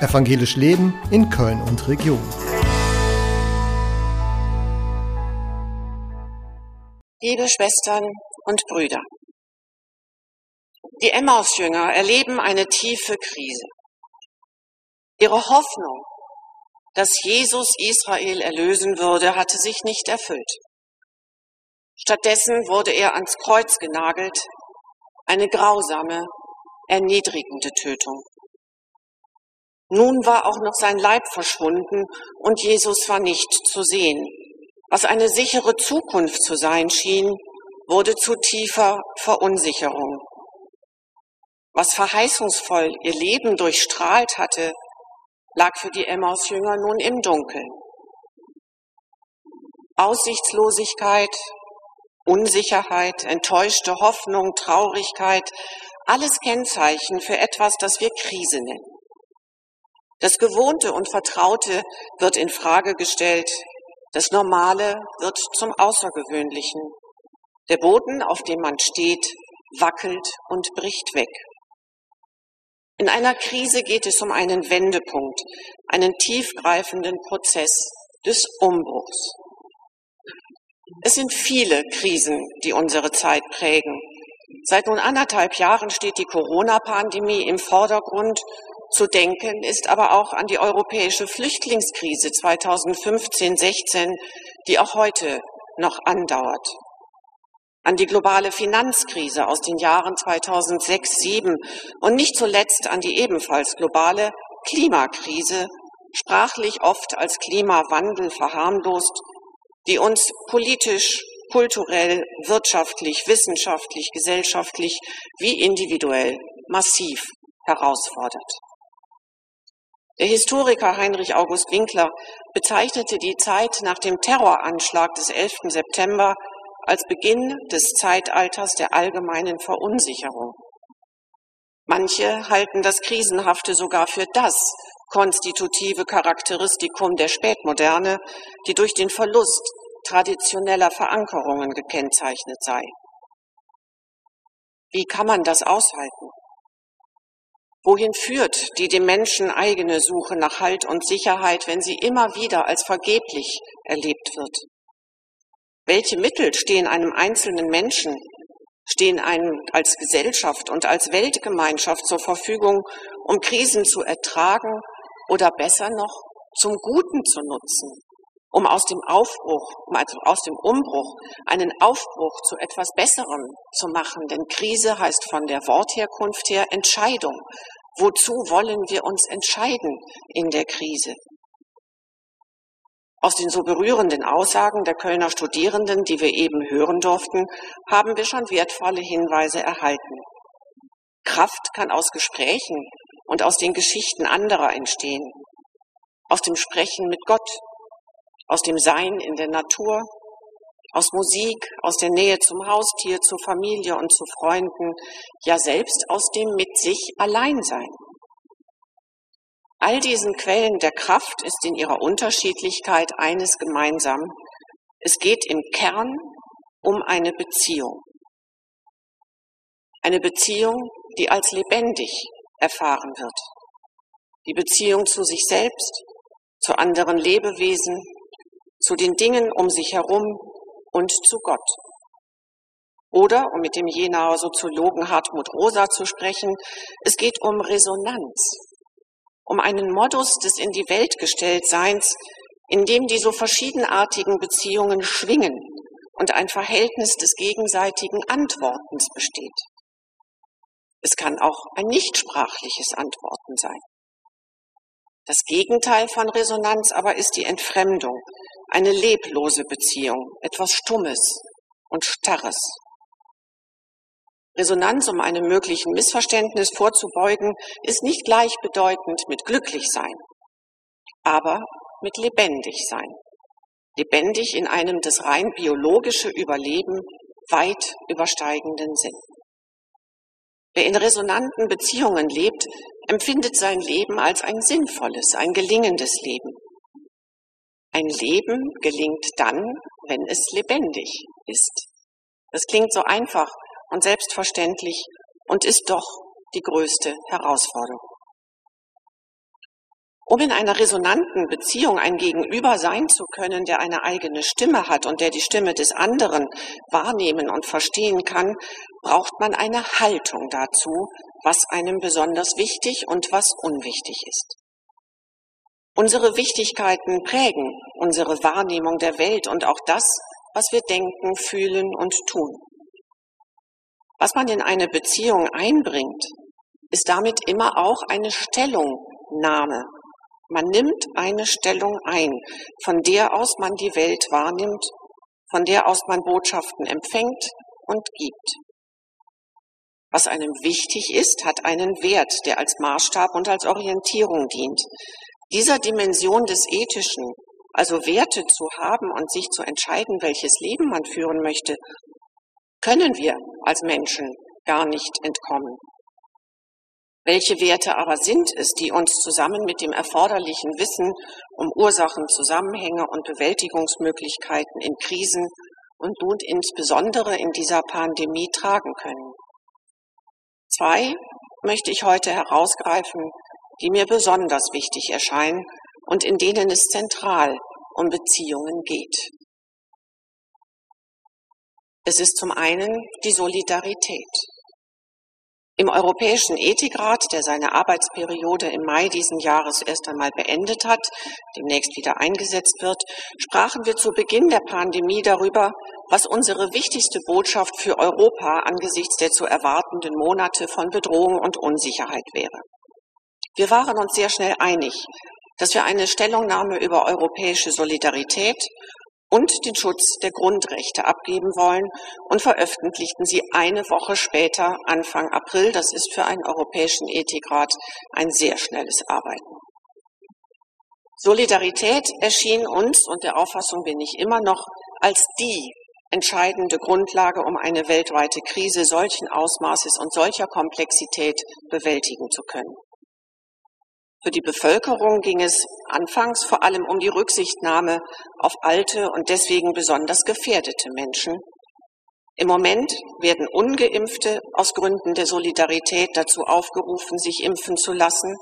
Evangelisch Leben in Köln und Region. Liebe Schwestern und Brüder, die Emmaus-Jünger erleben eine tiefe Krise. Ihre Hoffnung, dass Jesus Israel erlösen würde, hatte sich nicht erfüllt. Stattdessen wurde er ans Kreuz genagelt, eine grausame, erniedrigende Tötung. Nun war auch noch sein Leib verschwunden und Jesus war nicht zu sehen. Was eine sichere Zukunft zu sein schien, wurde zu tiefer Verunsicherung. Was verheißungsvoll ihr Leben durchstrahlt hatte, lag für die Emmaus-Jünger nun im Dunkeln. Aussichtslosigkeit, Unsicherheit, enttäuschte Hoffnung, Traurigkeit, alles Kennzeichen für etwas, das wir Krise nennen. Das Gewohnte und Vertraute wird in Frage gestellt. Das Normale wird zum Außergewöhnlichen. Der Boden, auf dem man steht, wackelt und bricht weg. In einer Krise geht es um einen Wendepunkt, einen tiefgreifenden Prozess des Umbruchs. Es sind viele Krisen, die unsere Zeit prägen. Seit nun anderthalb Jahren steht die Corona-Pandemie im Vordergrund zu denken ist aber auch an die europäische Flüchtlingskrise 2015-16, die auch heute noch andauert. An die globale Finanzkrise aus den Jahren 2006-7 und nicht zuletzt an die ebenfalls globale Klimakrise, sprachlich oft als Klimawandel verharmlost, die uns politisch, kulturell, wirtschaftlich, wissenschaftlich, gesellschaftlich wie individuell massiv herausfordert. Der Historiker Heinrich August Winkler bezeichnete die Zeit nach dem Terroranschlag des 11. September als Beginn des Zeitalters der allgemeinen Verunsicherung. Manche halten das Krisenhafte sogar für das konstitutive Charakteristikum der Spätmoderne, die durch den Verlust traditioneller Verankerungen gekennzeichnet sei. Wie kann man das aushalten? Wohin führt die dem Menschen eigene Suche nach Halt und Sicherheit, wenn sie immer wieder als vergeblich erlebt wird? Welche Mittel stehen einem einzelnen Menschen, stehen einem als Gesellschaft und als Weltgemeinschaft zur Verfügung, um Krisen zu ertragen oder besser noch zum Guten zu nutzen, um aus dem Aufbruch, also aus dem Umbruch einen Aufbruch zu etwas Besserem zu machen. Denn Krise heißt von der Wortherkunft her Entscheidung. Wozu wollen wir uns entscheiden in der Krise? Aus den so berührenden Aussagen der Kölner Studierenden, die wir eben hören durften, haben wir schon wertvolle Hinweise erhalten. Kraft kann aus Gesprächen und aus den Geschichten anderer entstehen, aus dem Sprechen mit Gott, aus dem Sein in der Natur, aus Musik, aus der Nähe zum Haustier, zur Familie und zu Freunden, ja selbst aus dem mit sich Alleinsein. All diesen Quellen der Kraft ist in ihrer Unterschiedlichkeit eines gemeinsam. Es geht im Kern um eine Beziehung. Eine Beziehung, die als lebendig erfahren wird. Die Beziehung zu sich selbst, zu anderen Lebewesen, zu den Dingen um sich herum und zu Gott. Oder, um mit dem Jenaer Soziologen Hartmut Rosa zu sprechen, es geht um Resonanz, um einen Modus des in die Welt gestellt Seins, in dem die so verschiedenartigen Beziehungen schwingen und ein Verhältnis des gegenseitigen Antwortens besteht. Es kann auch ein nichtsprachliches Antworten sein. Das Gegenteil von Resonanz aber ist die Entfremdung, eine leblose Beziehung, etwas Stummes und Starres. Resonanz, um einem möglichen Missverständnis vorzubeugen, ist nicht gleichbedeutend mit glücklich sein, aber mit lebendig sein. Lebendig in einem das rein biologische Überleben weit übersteigenden Sinn. Wer in resonanten Beziehungen lebt, empfindet sein Leben als ein sinnvolles, ein gelingendes Leben. Ein Leben gelingt dann, wenn es lebendig ist. Das klingt so einfach und selbstverständlich und ist doch die größte Herausforderung. Um in einer resonanten Beziehung ein Gegenüber sein zu können, der eine eigene Stimme hat und der die Stimme des anderen wahrnehmen und verstehen kann, braucht man eine Haltung dazu, was einem besonders wichtig und was unwichtig ist. Unsere Wichtigkeiten prägen unsere Wahrnehmung der Welt und auch das, was wir denken, fühlen und tun. Was man in eine Beziehung einbringt, ist damit immer auch eine Stellungnahme man nimmt eine Stellung ein, von der aus man die Welt wahrnimmt, von der aus man Botschaften empfängt und gibt. Was einem wichtig ist, hat einen Wert, der als Maßstab und als Orientierung dient. Dieser Dimension des Ethischen, also Werte zu haben und sich zu entscheiden, welches Leben man führen möchte, können wir als Menschen gar nicht entkommen. Welche Werte aber sind es, die uns zusammen mit dem erforderlichen Wissen um Ursachen, Zusammenhänge und Bewältigungsmöglichkeiten in Krisen und nun insbesondere in dieser Pandemie tragen können? Zwei möchte ich heute herausgreifen, die mir besonders wichtig erscheinen und in denen es zentral um Beziehungen geht. Es ist zum einen die Solidarität. Im Europäischen Ethikrat, der seine Arbeitsperiode im Mai diesen Jahres erst einmal beendet hat, demnächst wieder eingesetzt wird, sprachen wir zu Beginn der Pandemie darüber, was unsere wichtigste Botschaft für Europa angesichts der zu erwartenden Monate von Bedrohung und Unsicherheit wäre. Wir waren uns sehr schnell einig, dass wir eine Stellungnahme über europäische Solidarität und den Schutz der Grundrechte abgeben wollen und veröffentlichten sie eine Woche später, Anfang April. Das ist für einen europäischen Ethikrat ein sehr schnelles Arbeiten. Solidarität erschien uns, und der Auffassung bin ich immer noch, als die entscheidende Grundlage, um eine weltweite Krise solchen Ausmaßes und solcher Komplexität bewältigen zu können. Für die Bevölkerung ging es anfangs vor allem um die Rücksichtnahme auf alte und deswegen besonders gefährdete Menschen. Im Moment werden ungeimpfte aus Gründen der Solidarität dazu aufgerufen, sich impfen zu lassen.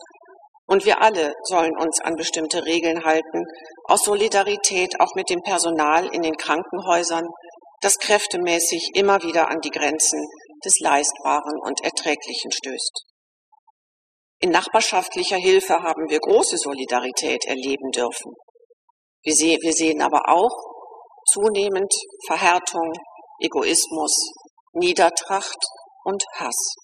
Und wir alle sollen uns an bestimmte Regeln halten, aus Solidarität auch mit dem Personal in den Krankenhäusern, das kräftemäßig immer wieder an die Grenzen des Leistbaren und Erträglichen stößt. In nachbarschaftlicher Hilfe haben wir große Solidarität erleben dürfen. Wir, sehen, wir sehen aber auch zunehmend Verhärtung, Egoismus, Niedertracht und Hass.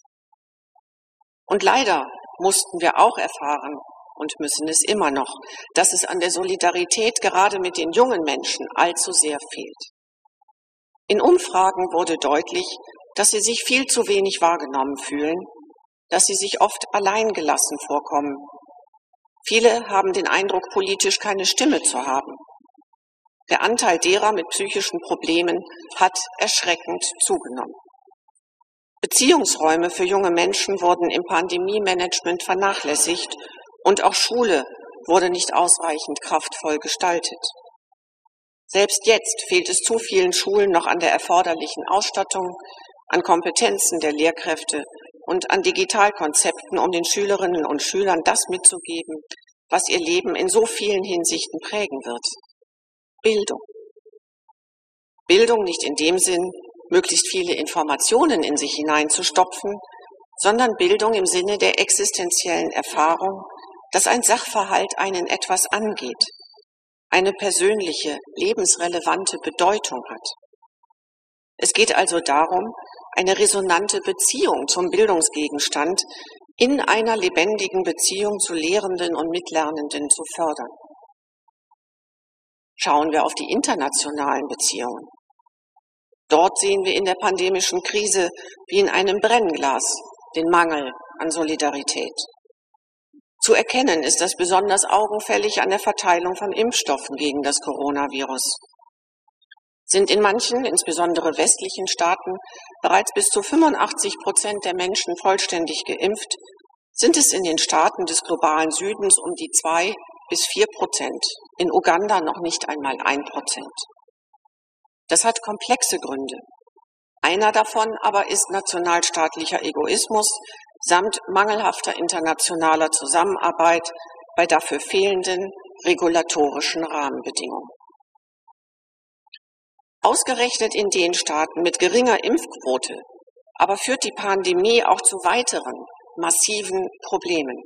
Und leider mussten wir auch erfahren und müssen es immer noch, dass es an der Solidarität gerade mit den jungen Menschen allzu sehr fehlt. In Umfragen wurde deutlich, dass sie sich viel zu wenig wahrgenommen fühlen dass sie sich oft alleingelassen vorkommen. Viele haben den Eindruck, politisch keine Stimme zu haben. Der Anteil derer mit psychischen Problemen hat erschreckend zugenommen. Beziehungsräume für junge Menschen wurden im Pandemie-Management vernachlässigt und auch Schule wurde nicht ausreichend kraftvoll gestaltet. Selbst jetzt fehlt es zu vielen Schulen noch an der erforderlichen Ausstattung, an Kompetenzen der Lehrkräfte und an Digitalkonzepten, um den Schülerinnen und Schülern das mitzugeben, was ihr Leben in so vielen Hinsichten prägen wird. Bildung. Bildung nicht in dem Sinn, möglichst viele Informationen in sich hineinzustopfen, sondern Bildung im Sinne der existenziellen Erfahrung, dass ein Sachverhalt einen etwas angeht, eine persönliche, lebensrelevante Bedeutung hat. Es geht also darum, eine resonante Beziehung zum Bildungsgegenstand in einer lebendigen Beziehung zu Lehrenden und Mitlernenden zu fördern. Schauen wir auf die internationalen Beziehungen. Dort sehen wir in der pandemischen Krise wie in einem Brennglas den Mangel an Solidarität. Zu erkennen ist das besonders augenfällig an der Verteilung von Impfstoffen gegen das Coronavirus. Sind in manchen, insbesondere westlichen Staaten, bereits bis zu 85 Prozent der Menschen vollständig geimpft, sind es in den Staaten des globalen Südens um die zwei bis vier Prozent, in Uganda noch nicht einmal ein Prozent. Das hat komplexe Gründe. Einer davon aber ist nationalstaatlicher Egoismus samt mangelhafter internationaler Zusammenarbeit, bei dafür fehlenden regulatorischen Rahmenbedingungen. Ausgerechnet in den Staaten mit geringer Impfquote aber führt die Pandemie auch zu weiteren massiven Problemen.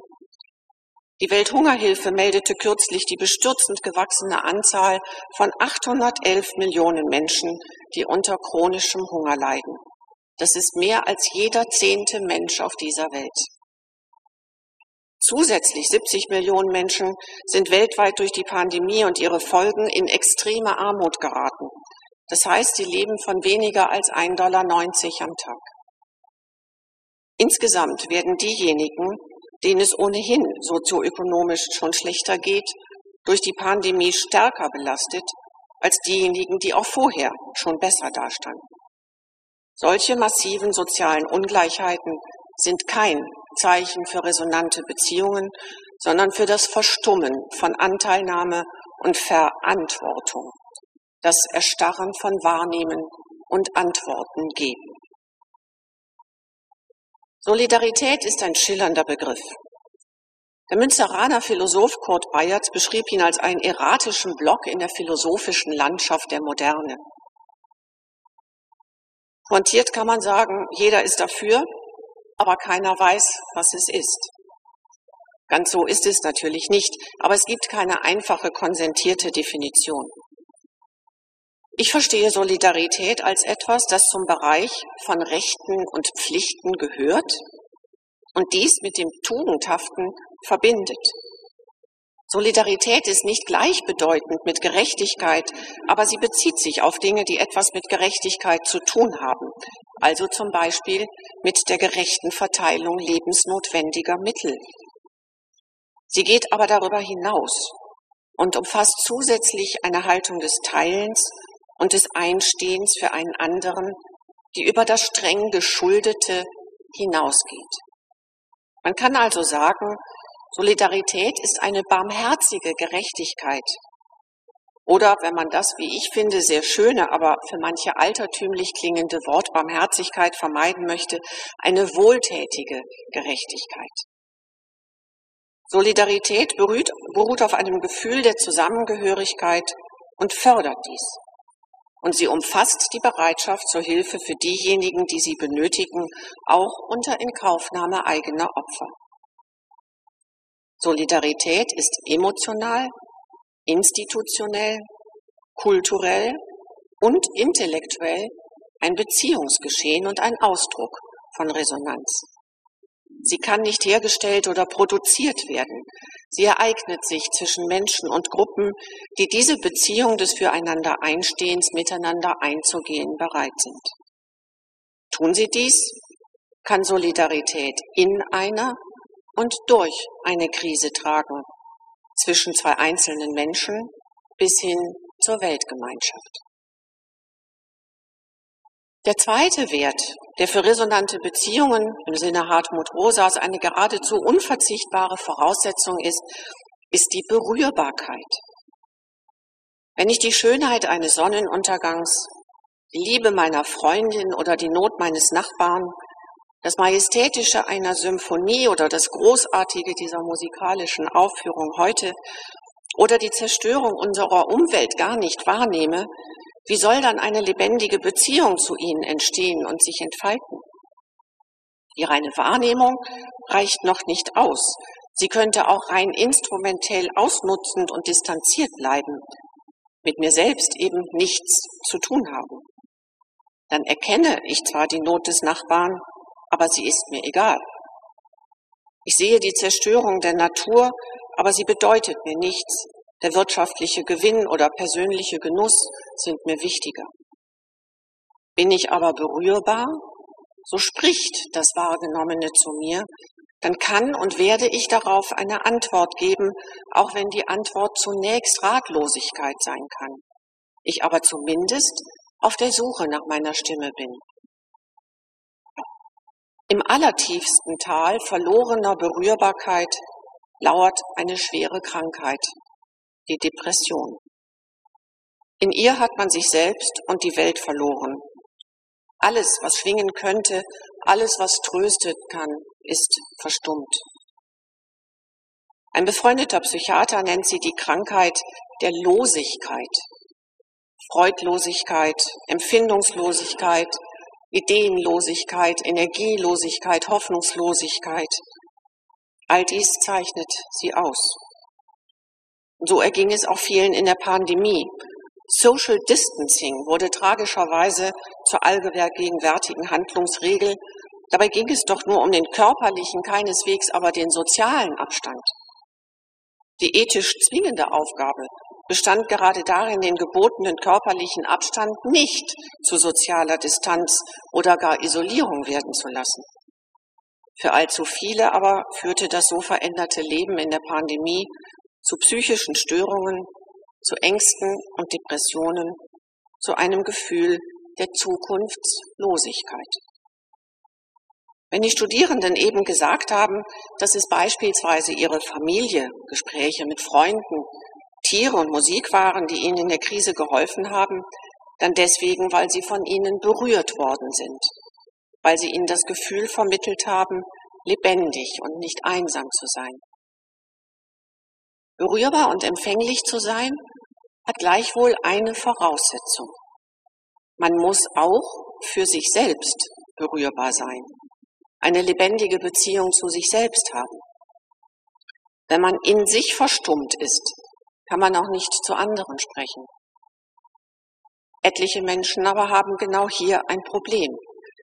Die Welthungerhilfe meldete kürzlich die bestürzend gewachsene Anzahl von 811 Millionen Menschen, die unter chronischem Hunger leiden. Das ist mehr als jeder zehnte Mensch auf dieser Welt. Zusätzlich 70 Millionen Menschen sind weltweit durch die Pandemie und ihre Folgen in extreme Armut geraten. Das heißt, sie leben von weniger als 1,90 Dollar am Tag. Insgesamt werden diejenigen, denen es ohnehin sozioökonomisch schon schlechter geht, durch die Pandemie stärker belastet als diejenigen, die auch vorher schon besser dastanden. Solche massiven sozialen Ungleichheiten sind kein Zeichen für resonante Beziehungen, sondern für das Verstummen von Anteilnahme und Verantwortung, das Erstarren von Wahrnehmen und Antworten geben. Solidarität ist ein schillernder Begriff. Der Münsteraner Philosoph Kurt Bayerts beschrieb ihn als einen erratischen Block in der philosophischen Landschaft der Moderne. Pointiert kann man sagen, jeder ist dafür, aber keiner weiß, was es ist. Ganz so ist es natürlich nicht, aber es gibt keine einfache konsentierte Definition. Ich verstehe Solidarität als etwas, das zum Bereich von Rechten und Pflichten gehört und dies mit dem Tugendhaften verbindet. Solidarität ist nicht gleichbedeutend mit Gerechtigkeit, aber sie bezieht sich auf Dinge, die etwas mit Gerechtigkeit zu tun haben, also zum Beispiel mit der gerechten Verteilung lebensnotwendiger Mittel. Sie geht aber darüber hinaus und umfasst zusätzlich eine Haltung des Teilens und des Einstehens für einen anderen, die über das streng Geschuldete hinausgeht. Man kann also sagen, Solidarität ist eine barmherzige Gerechtigkeit. Oder, wenn man das, wie ich finde, sehr schöne, aber für manche altertümlich klingende Wort Barmherzigkeit vermeiden möchte, eine wohltätige Gerechtigkeit. Solidarität beruht, beruht auf einem Gefühl der Zusammengehörigkeit und fördert dies und sie umfasst die Bereitschaft zur Hilfe für diejenigen, die sie benötigen, auch unter Inkaufnahme eigener Opfer. Solidarität ist emotional, institutionell, kulturell und intellektuell ein Beziehungsgeschehen und ein Ausdruck von Resonanz. Sie kann nicht hergestellt oder produziert werden. Sie ereignet sich zwischen Menschen und Gruppen, die diese Beziehung des Füreinander-Einstehens miteinander einzugehen bereit sind. Tun sie dies, kann Solidarität in einer und durch eine Krise tragen, zwischen zwei einzelnen Menschen bis hin zur Weltgemeinschaft. Der zweite Wert, der für resonante Beziehungen im Sinne Hartmut Rosas eine geradezu unverzichtbare Voraussetzung ist, ist die Berührbarkeit. Wenn ich die Schönheit eines Sonnenuntergangs, die Liebe meiner Freundin oder die Not meines Nachbarn, das Majestätische einer Symphonie oder das Großartige dieser musikalischen Aufführung heute oder die Zerstörung unserer Umwelt gar nicht wahrnehme, wie soll dann eine lebendige Beziehung zu ihnen entstehen und sich entfalten? Die reine Wahrnehmung reicht noch nicht aus. Sie könnte auch rein instrumentell ausnutzend und distanziert bleiben, mit mir selbst eben nichts zu tun haben. Dann erkenne ich zwar die Not des Nachbarn, aber sie ist mir egal. Ich sehe die Zerstörung der Natur, aber sie bedeutet mir nichts, der wirtschaftliche Gewinn oder persönliche Genuss sind mir wichtiger. Bin ich aber berührbar, so spricht das Wahrgenommene zu mir, dann kann und werde ich darauf eine Antwort geben, auch wenn die Antwort zunächst Ratlosigkeit sein kann. Ich aber zumindest auf der Suche nach meiner Stimme bin. Im allertiefsten Tal verlorener Berührbarkeit lauert eine schwere Krankheit, die Depression. In ihr hat man sich selbst und die Welt verloren. Alles, was schwingen könnte, alles, was tröstet kann, ist verstummt. Ein befreundeter Psychiater nennt sie die Krankheit der Losigkeit. Freudlosigkeit, Empfindungslosigkeit, Ideenlosigkeit, Energielosigkeit, Hoffnungslosigkeit. All dies zeichnet sie aus. So erging es auch vielen in der Pandemie. Social Distancing wurde tragischerweise zur allgegenwärtigen Handlungsregel. Dabei ging es doch nur um den körperlichen, keineswegs aber den sozialen Abstand. Die ethisch zwingende Aufgabe bestand gerade darin, den gebotenen körperlichen Abstand nicht zu sozialer Distanz oder gar Isolierung werden zu lassen. Für allzu viele aber führte das so veränderte Leben in der Pandemie zu psychischen Störungen, zu Ängsten und Depressionen, zu einem Gefühl der Zukunftslosigkeit. Wenn die Studierenden eben gesagt haben, dass es beispielsweise ihre Familie, Gespräche mit Freunden, Tiere und Musik waren, die ihnen in der Krise geholfen haben, dann deswegen, weil sie von ihnen berührt worden sind, weil sie ihnen das Gefühl vermittelt haben, lebendig und nicht einsam zu sein. Berührbar und empfänglich zu sein, hat gleichwohl eine Voraussetzung. Man muss auch für sich selbst berührbar sein, eine lebendige Beziehung zu sich selbst haben. Wenn man in sich verstummt ist, kann man auch nicht zu anderen sprechen. Etliche Menschen aber haben genau hier ein Problem.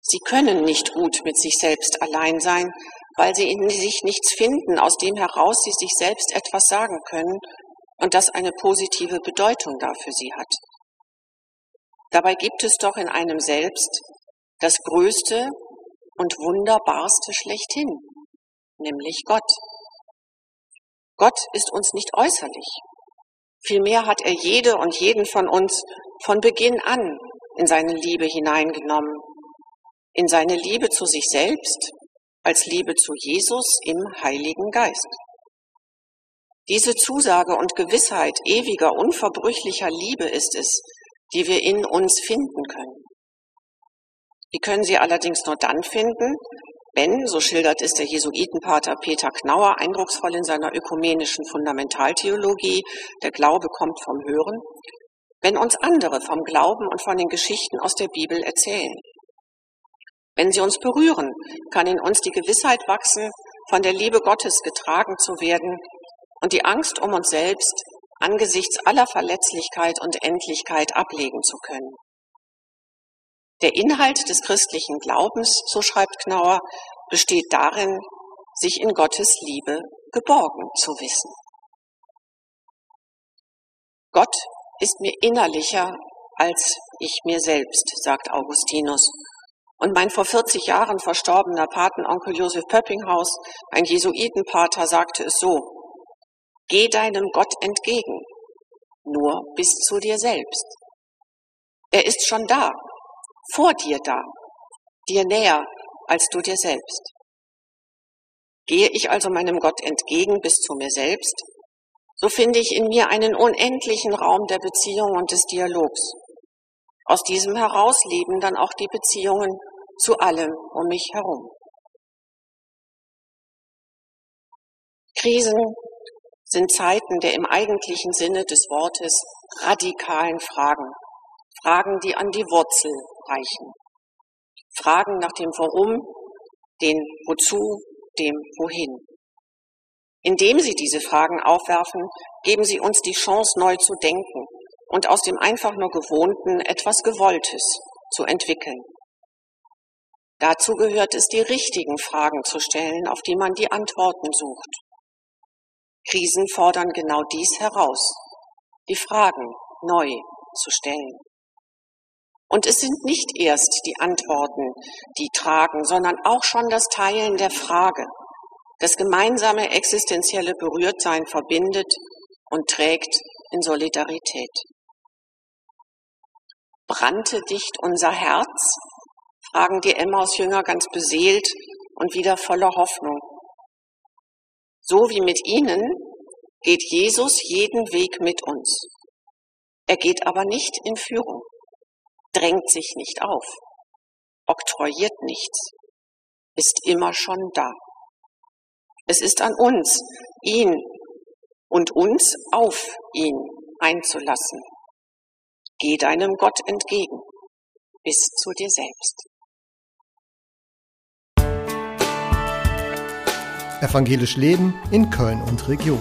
Sie können nicht gut mit sich selbst allein sein, weil sie in sich nichts finden, aus dem heraus sie sich selbst etwas sagen können und das eine positive Bedeutung dafür sie hat. Dabei gibt es doch in einem selbst das Größte und Wunderbarste schlechthin, nämlich Gott. Gott ist uns nicht äußerlich. Vielmehr hat er jede und jeden von uns von Beginn an in seine Liebe hineingenommen, in seine Liebe zu sich selbst, als Liebe zu Jesus im Heiligen Geist. Diese Zusage und Gewissheit ewiger, unverbrüchlicher Liebe ist es, die wir in uns finden können. Wir können sie allerdings nur dann finden, wenn, so schildert es der Jesuitenpater Peter Knauer eindrucksvoll in seiner ökumenischen Fundamentaltheologie, der Glaube kommt vom Hören, wenn uns andere vom Glauben und von den Geschichten aus der Bibel erzählen. Wenn sie uns berühren, kann in uns die Gewissheit wachsen, von der Liebe Gottes getragen zu werden und die Angst um uns selbst angesichts aller Verletzlichkeit und Endlichkeit ablegen zu können. Der Inhalt des christlichen Glaubens, so schreibt Knauer, besteht darin, sich in Gottes Liebe geborgen zu wissen. Gott ist mir innerlicher als ich mir selbst, sagt Augustinus. Und mein vor 40 Jahren verstorbener Patenonkel Josef Pöppinghaus, ein Jesuitenpater, sagte es so, Geh deinem Gott entgegen, nur bis zu dir selbst. Er ist schon da, vor dir da, dir näher als du dir selbst. Gehe ich also meinem Gott entgegen bis zu mir selbst, so finde ich in mir einen unendlichen Raum der Beziehung und des Dialogs. Aus diesem heraus leben dann auch die Beziehungen zu allem um mich herum. Krisen sind Zeiten der im eigentlichen Sinne des Wortes radikalen Fragen. Fragen, die an die Wurzel reichen. Fragen nach dem Warum, den Wozu, dem Wohin. Indem Sie diese Fragen aufwerfen, geben Sie uns die Chance, neu zu denken und aus dem einfach nur Gewohnten etwas Gewolltes zu entwickeln. Dazu gehört es, die richtigen Fragen zu stellen, auf die man die Antworten sucht. Krisen fordern genau dies heraus, die Fragen neu zu stellen. Und es sind nicht erst die Antworten, die tragen, sondern auch schon das Teilen der Frage. Das gemeinsame existenzielle Berührtsein verbindet und trägt in Solidarität. Brannte dicht unser Herz? Fragen die Emmaus-Jünger ganz beseelt und wieder voller Hoffnung. So wie mit ihnen geht Jesus jeden Weg mit uns. Er geht aber nicht in Führung drängt sich nicht auf, oktroyiert nichts, ist immer schon da. Es ist an uns, ihn und uns auf ihn einzulassen. Geh deinem Gott entgegen bis zu dir selbst. Evangelisch Leben in Köln und Region.